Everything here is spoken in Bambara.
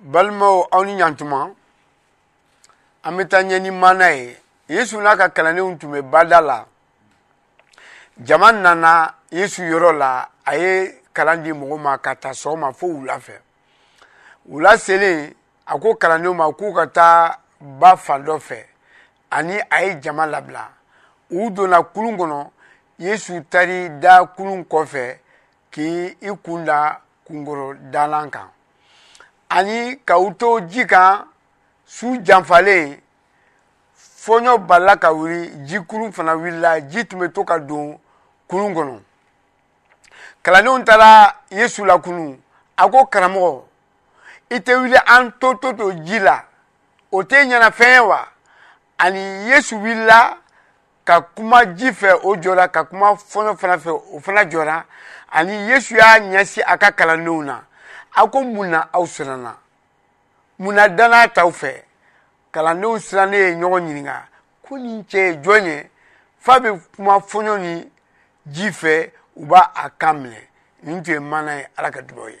balimaw aw ni ɲantuma an bɛ taa ɲɛ ni mana ye yesu n'a ka kalandenw tun bɛ bada la jama nana yesu yɔrɔ la a ye kalan di mɔgɔ ma ka ta sɔgɔma fo wula fɛ wula selen a ko kalandenw ma k'u ka taa ba fan dɔ fɛ ani a ye jama labila u donna kurun kɔnɔ yesu taari da kurun kɔfɛ k'i i kun da kungolo dalan kan ani ka u to ji kan su janfalen fɔɲɔ balila ka wuli ji kurun fana wulila ji tun bɛ to ka don kurun kɔnɔ kalandenw taara yesu la kunun a ko karamɔgɔ i tɛ wuli an to to to ji la o tɛ ɲɛna fɛn ye wa ani yesu wulila ka kuma ji fɛ o jɔra ka kuma fɔlɔ fana fɛ o fana jɔra ani yesu y'a ɲɛsin a ka kalandenw na a ko mun na aw siranna mun na danaya t'aw fɛ kalandenw sirannen ye ɲɔgɔn ɲininka ko nin cɛ ye jɔn ye fa bɛ kuma fɔɲɔ ni ji fɛ u b'a a kan minɛ nin tun ye mana ye ala ka dugawu ye